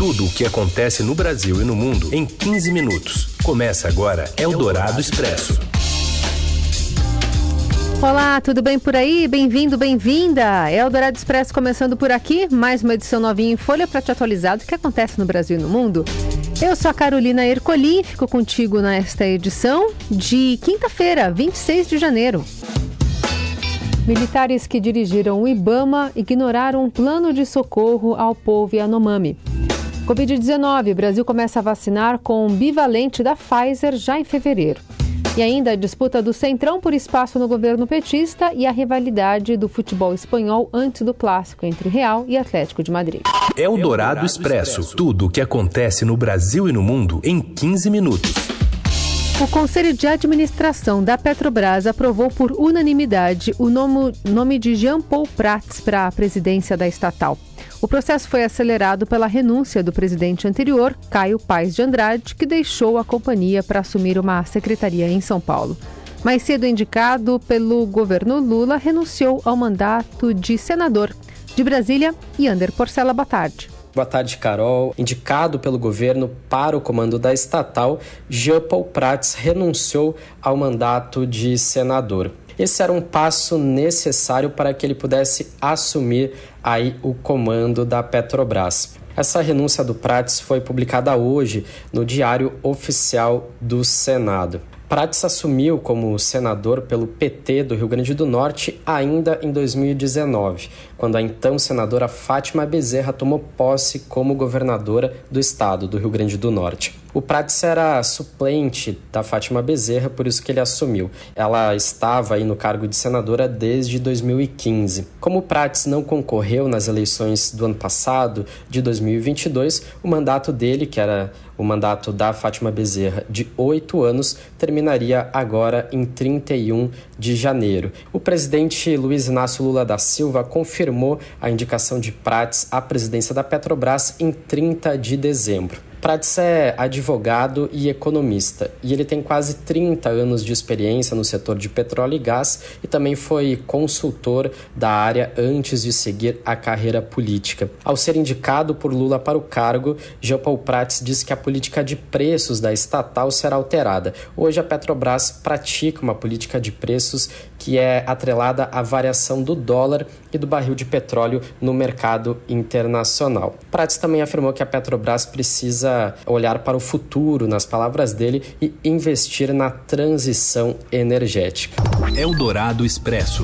Tudo o que acontece no Brasil e no mundo em 15 minutos. Começa agora Eldorado Expresso. Olá, tudo bem por aí? Bem-vindo, bem-vinda! Eldorado Expresso começando por aqui, mais uma edição novinha em folha para te atualizar do que acontece no Brasil e no mundo. Eu sou a Carolina Ercolim, fico contigo nesta edição de quinta-feira, 26 de janeiro. Militares que dirigiram o Ibama ignoraram um plano de socorro ao povo Yanomami. Covid-19, Brasil começa a vacinar com um bivalente da Pfizer já em fevereiro. E ainda a disputa do Centrão por espaço no governo petista e a rivalidade do futebol espanhol antes do clássico entre Real e Atlético de Madrid. É o Dourado Expresso. Tudo o que acontece no Brasil e no mundo em 15 minutos. O Conselho de Administração da Petrobras aprovou por unanimidade o nome de Jean Paul Prats para a presidência da estatal. O processo foi acelerado pela renúncia do presidente anterior, Caio Paes de Andrade, que deixou a companhia para assumir uma secretaria em São Paulo. Mais cedo indicado pelo governo Lula, renunciou ao mandato de senador. De Brasília, Yander Porcela, boa tarde. Boa tarde, Carol. Indicado pelo governo para o comando da estatal, Jean Paul Prats renunciou ao mandato de senador. Esse era um passo necessário para que ele pudesse assumir aí o comando da Petrobras. Essa renúncia do Prates foi publicada hoje no Diário Oficial do Senado. Prates assumiu como senador pelo PT do Rio Grande do Norte ainda em 2019, quando a então senadora Fátima Bezerra tomou posse como governadora do estado do Rio Grande do Norte. O Prates era suplente da Fátima Bezerra, por isso que ele assumiu. Ela estava aí no cargo de senadora desde 2015. Como o Prates não concorreu nas eleições do ano passado, de 2022, o mandato dele, que era o mandato da Fátima Bezerra de oito anos, terminaria agora em 31 de janeiro. O presidente Luiz Inácio Lula da Silva confirmou a indicação de Prates à presidência da Petrobras em 30 de dezembro. Prats é advogado e economista, e ele tem quase 30 anos de experiência no setor de petróleo e gás e também foi consultor da área antes de seguir a carreira política. Ao ser indicado por Lula para o cargo, Jean Paul Prats disse que a política de preços da estatal será alterada. Hoje a Petrobras pratica uma política de preços que é atrelada à variação do dólar e do barril de petróleo no mercado internacional. Prats também afirmou que a Petrobras precisa olhar para o futuro, nas palavras dele, e investir na transição energética. Eldorado Expresso.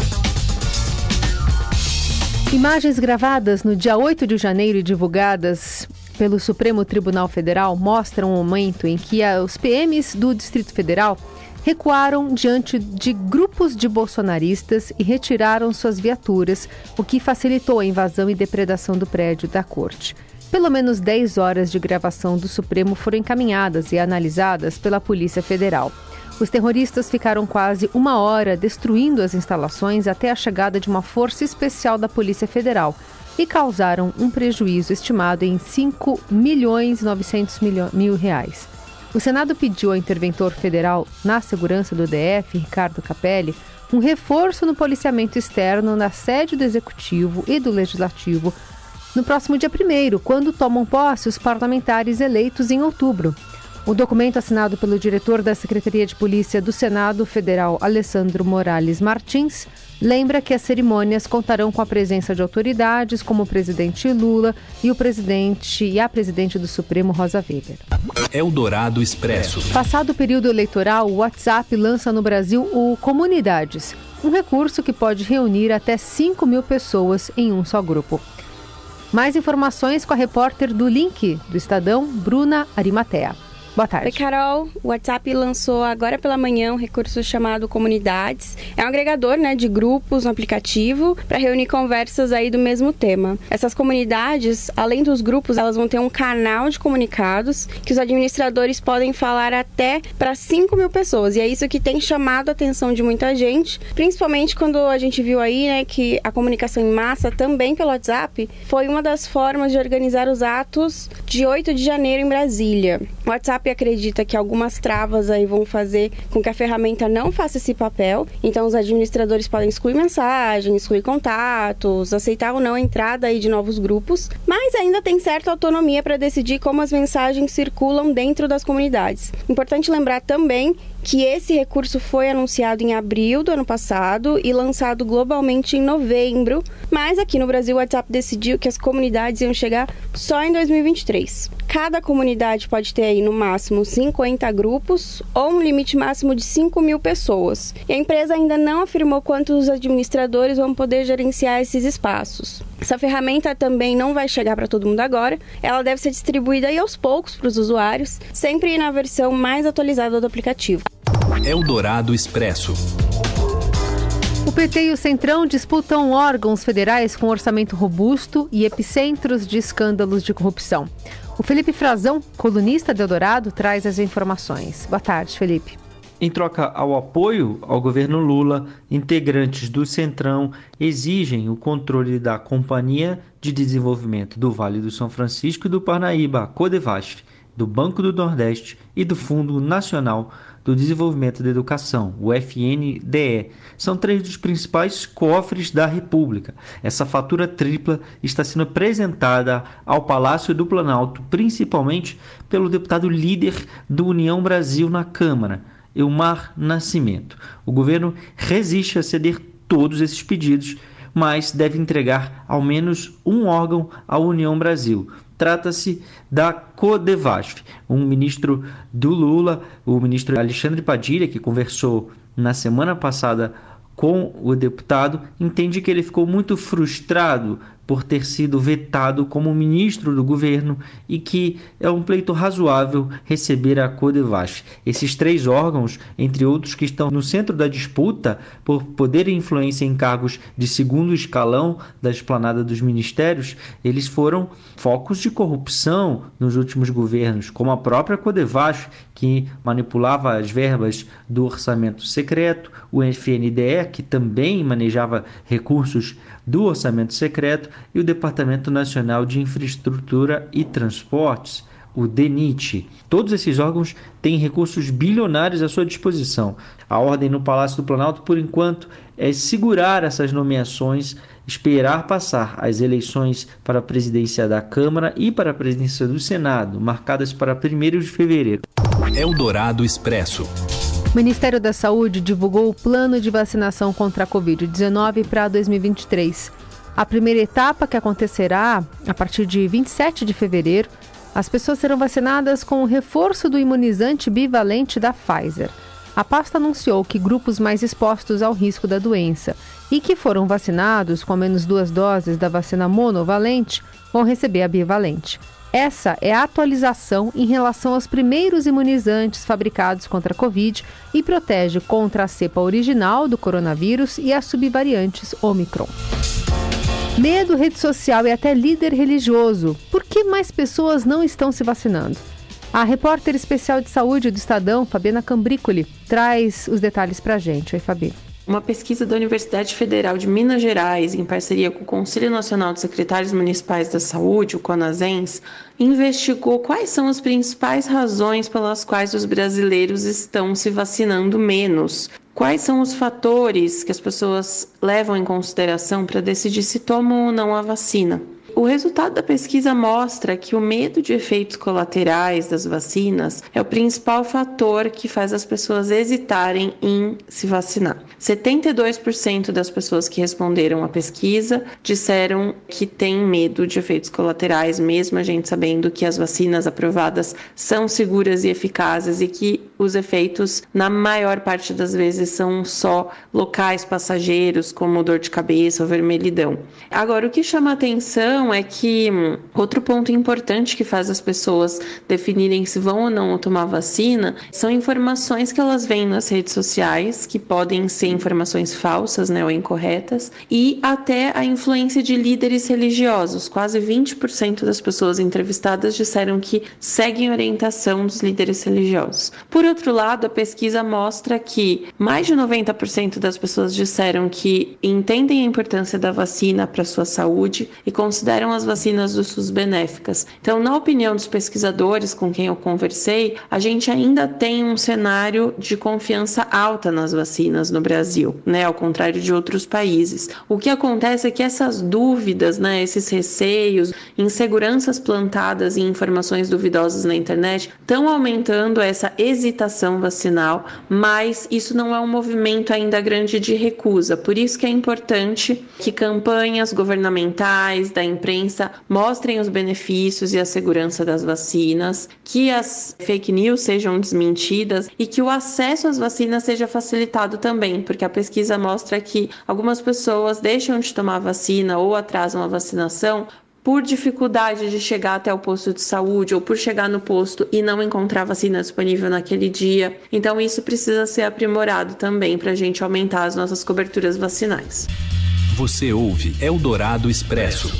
Imagens gravadas no dia 8 de janeiro e divulgadas pelo Supremo Tribunal Federal mostram o momento em que os PMs do Distrito Federal recuaram diante de grupos de bolsonaristas e retiraram suas viaturas, o que facilitou a invasão e depredação do prédio da corte. Pelo menos 10 horas de gravação do Supremo foram encaminhadas e analisadas pela Polícia Federal. Os terroristas ficaram quase uma hora destruindo as instalações até a chegada de uma força especial da Polícia Federal e causaram um prejuízo estimado em 5 milhões e 900 mil reais. O Senado pediu ao interventor federal na segurança do DF, Ricardo Capelli, um reforço no policiamento externo na sede do Executivo e do Legislativo no próximo dia 1, quando tomam posse os parlamentares eleitos em outubro. O documento assinado pelo diretor da Secretaria de Polícia do Senado Federal, Alessandro Morales Martins, lembra que as cerimônias contarão com a presença de autoridades como o presidente Lula e o presidente e a presidente do Supremo, Rosa Weber. Eldorado Expresso. Passado o período eleitoral, o WhatsApp lança no Brasil o Comunidades, um recurso que pode reunir até 5 mil pessoas em um só grupo. Mais informações com a repórter do Link do Estadão, Bruna Arimatea. Boa tarde. Oi, Carol. O WhatsApp lançou agora pela manhã um recurso chamado Comunidades. É um agregador né, de grupos no aplicativo para reunir conversas aí do mesmo tema. Essas comunidades, além dos grupos, elas vão ter um canal de comunicados que os administradores podem falar até para 5 mil pessoas. E é isso que tem chamado a atenção de muita gente, principalmente quando a gente viu aí né, que a comunicação em massa, também pelo WhatsApp, foi uma das formas de organizar os atos de 8 de janeiro em Brasília. O WhatsApp Acredita que algumas travas aí vão fazer com que a ferramenta não faça esse papel. Então, os administradores podem excluir mensagens, excluir contatos, aceitar ou não a entrada aí de novos grupos, mas ainda tem certa autonomia para decidir como as mensagens circulam dentro das comunidades. Importante lembrar também que esse recurso foi anunciado em abril do ano passado e lançado globalmente em novembro, mas aqui no Brasil o WhatsApp decidiu que as comunidades iam chegar só em 2023. Cada comunidade pode ter aí no máximo 50 grupos ou um limite máximo de 5 mil pessoas. E a empresa ainda não afirmou quantos administradores vão poder gerenciar esses espaços. Essa ferramenta também não vai chegar para todo mundo agora, ela deve ser distribuída aí aos poucos para os usuários, sempre na versão mais atualizada do aplicativo. Eldorado Expresso. O PT e o Centrão disputam órgãos federais com orçamento robusto e epicentros de escândalos de corrupção. O Felipe Frazão, colunista de Eldorado, traz as informações. Boa tarde, Felipe. Em troca ao apoio ao governo Lula, integrantes do Centrão exigem o controle da Companhia de Desenvolvimento do Vale do São Francisco e do Parnaíba, Codevasf, do Banco do Nordeste e do Fundo Nacional do Desenvolvimento da Educação, o FNDE. São três dos principais cofres da República. Essa fatura tripla está sendo apresentada ao Palácio do Planalto, principalmente pelo deputado líder do União Brasil na Câmara, Elmar Nascimento. O governo resiste a ceder todos esses pedidos, mas deve entregar ao menos um órgão à União Brasil. Trata-se da Codevasf, um ministro do Lula, o ministro Alexandre Padilha, que conversou na semana passada com o deputado, entende que ele ficou muito frustrado por ter sido vetado como ministro do governo e que é um pleito razoável receber a Codevas. Esses três órgãos, entre outros que estão no centro da disputa por poder e influência em cargos de segundo escalão da esplanada dos ministérios, eles foram focos de corrupção nos últimos governos, como a própria Codevas, que manipulava as verbas do orçamento secreto, o FNDE, que também manejava recursos do orçamento secreto, e o Departamento Nacional de Infraestrutura e Transportes, o DENIT. Todos esses órgãos têm recursos bilionários à sua disposição. A ordem no Palácio do Planalto, por enquanto, é segurar essas nomeações, esperar passar as eleições para a presidência da Câmara e para a presidência do Senado, marcadas para 1 de fevereiro. Eldorado Expresso. O Ministério da Saúde divulgou o plano de vacinação contra a Covid-19 para 2023. A primeira etapa, que acontecerá a partir de 27 de fevereiro, as pessoas serão vacinadas com o reforço do imunizante bivalente da Pfizer. A pasta anunciou que grupos mais expostos ao risco da doença e que foram vacinados com menos duas doses da vacina monovalente vão receber a bivalente. Essa é a atualização em relação aos primeiros imunizantes fabricados contra a Covid e protege contra a cepa original do coronavírus e as subvariantes Omicron. Medo, rede social e até líder religioso. Por que mais pessoas não estão se vacinando? A repórter especial de saúde do Estadão, Fabiana Cambricoli, traz os detalhes para a gente. Oi, Fabi. Uma pesquisa da Universidade Federal de Minas Gerais, em parceria com o Conselho Nacional de Secretários Municipais da Saúde, o CONASENS, investigou quais são as principais razões pelas quais os brasileiros estão se vacinando menos. Quais são os fatores que as pessoas levam em consideração para decidir se tomam ou não a vacina? O resultado da pesquisa mostra que o medo de efeitos colaterais das vacinas é o principal fator que faz as pessoas hesitarem em se vacinar. 72% das pessoas que responderam à pesquisa disseram que têm medo de efeitos colaterais, mesmo a gente sabendo que as vacinas aprovadas são seguras e eficazes e que os efeitos, na maior parte das vezes, são só locais passageiros, como dor de cabeça ou vermelhidão. Agora, o que chama atenção é que hum, outro ponto importante que faz as pessoas definirem se vão ou não tomar vacina são informações que elas veem nas redes sociais, que podem ser informações falsas né, ou incorretas, e até a influência de líderes religiosos. Quase 20% das pessoas entrevistadas disseram que seguem orientação dos líderes religiosos. Por outro lado, a pesquisa mostra que mais de 90% das pessoas disseram que entendem a importância da vacina para sua saúde e consideram consideram as vacinas do SUS benéficas. Então, na opinião dos pesquisadores com quem eu conversei, a gente ainda tem um cenário de confiança alta nas vacinas no Brasil, né, ao contrário de outros países. O que acontece é que essas dúvidas, né, esses receios, inseguranças plantadas em informações duvidosas na internet estão aumentando essa hesitação vacinal, mas isso não é um movimento ainda grande de recusa. Por isso que é importante que campanhas governamentais, da imprensa, mostrem os benefícios e a segurança das vacinas, que as fake news sejam desmentidas e que o acesso às vacinas seja facilitado também, porque a pesquisa mostra que algumas pessoas deixam de tomar vacina ou atrasam a vacinação por dificuldade de chegar até o posto de saúde ou por chegar no posto e não encontrar vacina disponível naquele dia. Então, isso precisa ser aprimorado também para a gente aumentar as nossas coberturas vacinais. Você ouve Eldorado Expresso.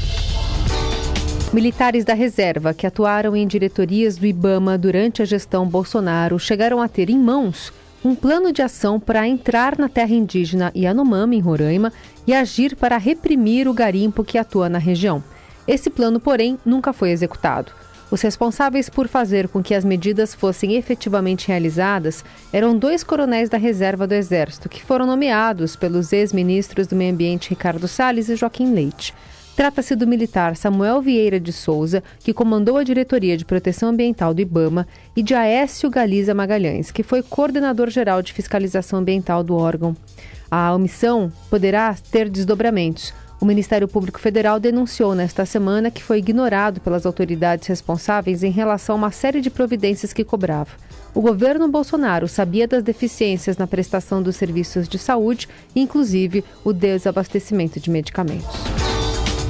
Militares da reserva que atuaram em diretorias do Ibama durante a gestão Bolsonaro chegaram a ter em mãos um plano de ação para entrar na terra indígena Yanomami, em Roraima, e agir para reprimir o garimpo que atua na região. Esse plano, porém, nunca foi executado. Os responsáveis por fazer com que as medidas fossem efetivamente realizadas eram dois coronéis da reserva do Exército, que foram nomeados pelos ex-ministros do Meio Ambiente Ricardo Salles e Joaquim Leite. Trata-se do militar Samuel Vieira de Souza, que comandou a Diretoria de Proteção Ambiental do IBAMA, e de Aécio Galiza Magalhães, que foi coordenador-geral de fiscalização ambiental do órgão. A omissão poderá ter desdobramentos. O Ministério Público Federal denunciou nesta semana que foi ignorado pelas autoridades responsáveis em relação a uma série de providências que cobrava. O governo Bolsonaro sabia das deficiências na prestação dos serviços de saúde, inclusive o desabastecimento de medicamentos.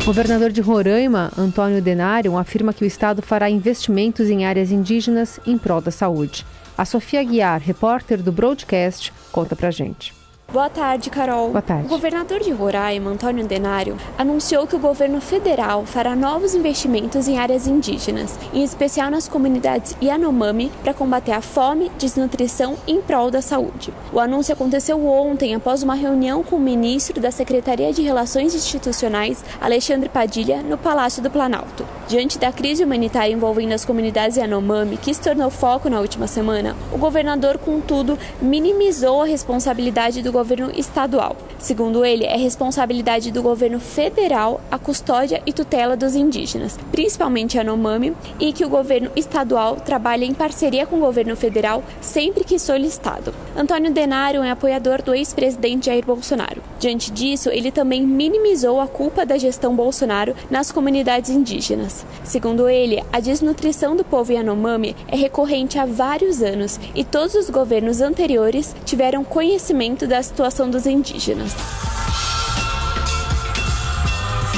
Governador de Roraima, Antônio Denário, afirma que o estado fará investimentos em áreas indígenas em prol da saúde. A Sofia Guiar, repórter do Broadcast, conta pra gente. Boa tarde, Carol. Boa tarde. O governador de Roraima, Antônio Denário, anunciou que o governo federal fará novos investimentos em áreas indígenas, em especial nas comunidades Yanomami, para combater a fome, desnutrição e em prol da saúde. O anúncio aconteceu ontem, após uma reunião com o ministro da Secretaria de Relações Institucionais, Alexandre Padilha, no Palácio do Planalto. Diante da crise humanitária envolvendo as comunidades Yanomami, que se tornou foco na última semana, o governador, contudo, minimizou a responsabilidade do governo estadual. Segundo ele, é responsabilidade do governo federal a custódia e tutela dos indígenas, principalmente Yanomami, e que o governo estadual trabalha em parceria com o governo federal sempre que solicitado. Antônio Denário é apoiador do ex-presidente Jair Bolsonaro. Diante disso, ele também minimizou a culpa da gestão Bolsonaro nas comunidades indígenas. Segundo ele, a desnutrição do povo Yanomami é recorrente há vários anos e todos os governos anteriores tiveram conhecimento da situação dos indígenas.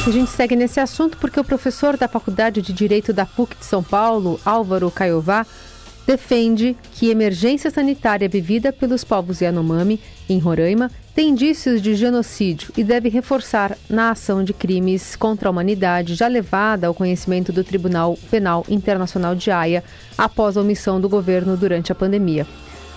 A gente segue nesse assunto porque o professor da Faculdade de Direito da PUC de São Paulo, Álvaro Caiová, defende que emergência sanitária vivida pelos povos Yanomami, em Roraima, tem indícios de genocídio e deve reforçar na ação de crimes contra a humanidade já levada ao conhecimento do Tribunal Penal Internacional de Haia após a omissão do governo durante a pandemia.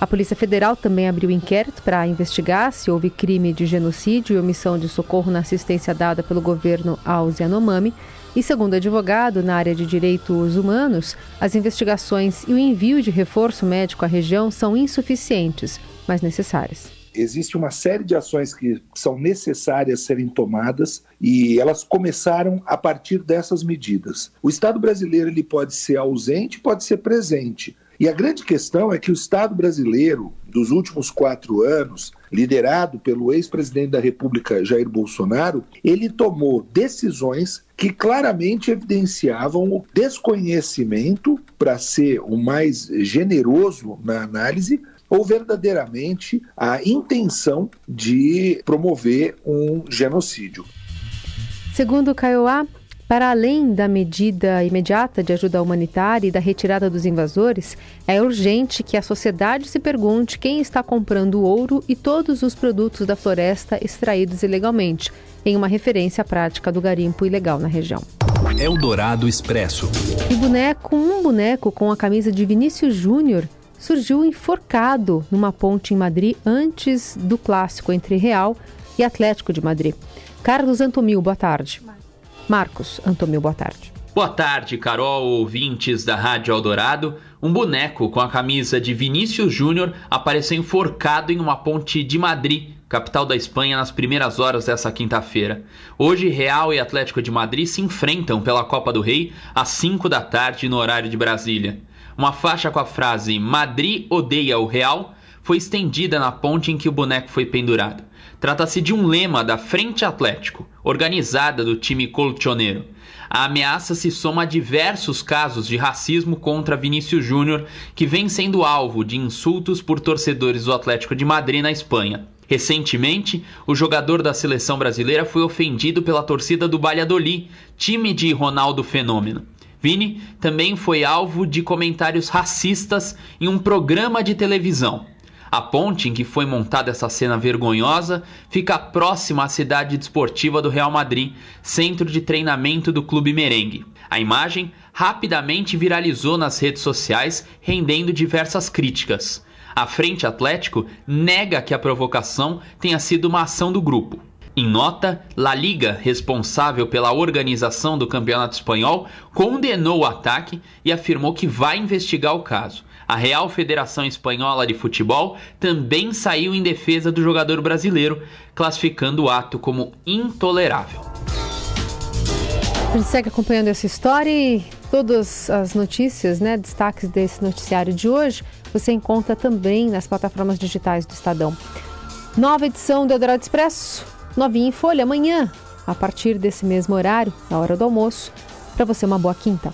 A Polícia Federal também abriu inquérito para investigar se houve crime de genocídio e omissão de socorro na assistência dada pelo governo aos Yanomami. E segundo advogado na área de direitos humanos, as investigações e o envio de reforço médico à região são insuficientes, mas necessárias. Existe uma série de ações que são necessárias serem tomadas e elas começaram a partir dessas medidas. O Estado brasileiro ele pode ser ausente, pode ser presente. E a grande questão é que o Estado brasileiro, dos últimos quatro anos, liderado pelo ex-presidente da República Jair Bolsonaro, ele tomou decisões que claramente evidenciavam o desconhecimento, para ser o mais generoso na análise, ou verdadeiramente a intenção de promover um genocídio. Segundo Caioá, para além da medida imediata de ajuda humanitária e da retirada dos invasores, é urgente que a sociedade se pergunte quem está comprando ouro e todos os produtos da floresta extraídos ilegalmente, em uma referência à prática do garimpo ilegal na região. Eldorado Expresso. E boneco, um boneco com a camisa de Vinícius Júnior surgiu enforcado numa ponte em Madrid antes do clássico entre Real e Atlético de Madrid. Carlos Antomil, boa tarde. Marcos Antomil, boa tarde. Boa tarde, Carol, ouvintes da Rádio Eldorado. Um boneco com a camisa de Vinícius Júnior apareceu enforcado em uma ponte de Madrid, capital da Espanha, nas primeiras horas dessa quinta-feira. Hoje, Real e Atlético de Madrid se enfrentam pela Copa do Rei às 5 da tarde no horário de Brasília. Uma faixa com a frase Madrid odeia o Real foi estendida na ponte em que o boneco foi pendurado. Trata-se de um lema da Frente Atlético, organizada do time colchoneiro. A ameaça se soma a diversos casos de racismo contra Vinícius Júnior, que vem sendo alvo de insultos por torcedores do Atlético de Madrid na Espanha. Recentemente, o jogador da seleção brasileira foi ofendido pela torcida do Valladolid, time de Ronaldo Fenômeno. Vini também foi alvo de comentários racistas em um programa de televisão. A ponte em que foi montada essa cena vergonhosa fica próxima à cidade desportiva do Real Madrid, centro de treinamento do clube merengue. A imagem rapidamente viralizou nas redes sociais, rendendo diversas críticas. A Frente Atlético nega que a provocação tenha sido uma ação do grupo. Em nota, La Liga, responsável pela organização do Campeonato Espanhol, condenou o ataque e afirmou que vai investigar o caso. A Real Federação Espanhola de Futebol também saiu em defesa do jogador brasileiro, classificando o ato como intolerável. A gente segue acompanhando essa história e todas as notícias, né, destaques desse noticiário de hoje, você encontra também nas plataformas digitais do Estadão. Nova edição do Eldorado Expresso, novinha em folha, amanhã, a partir desse mesmo horário, na hora do almoço. Para você, uma boa quinta.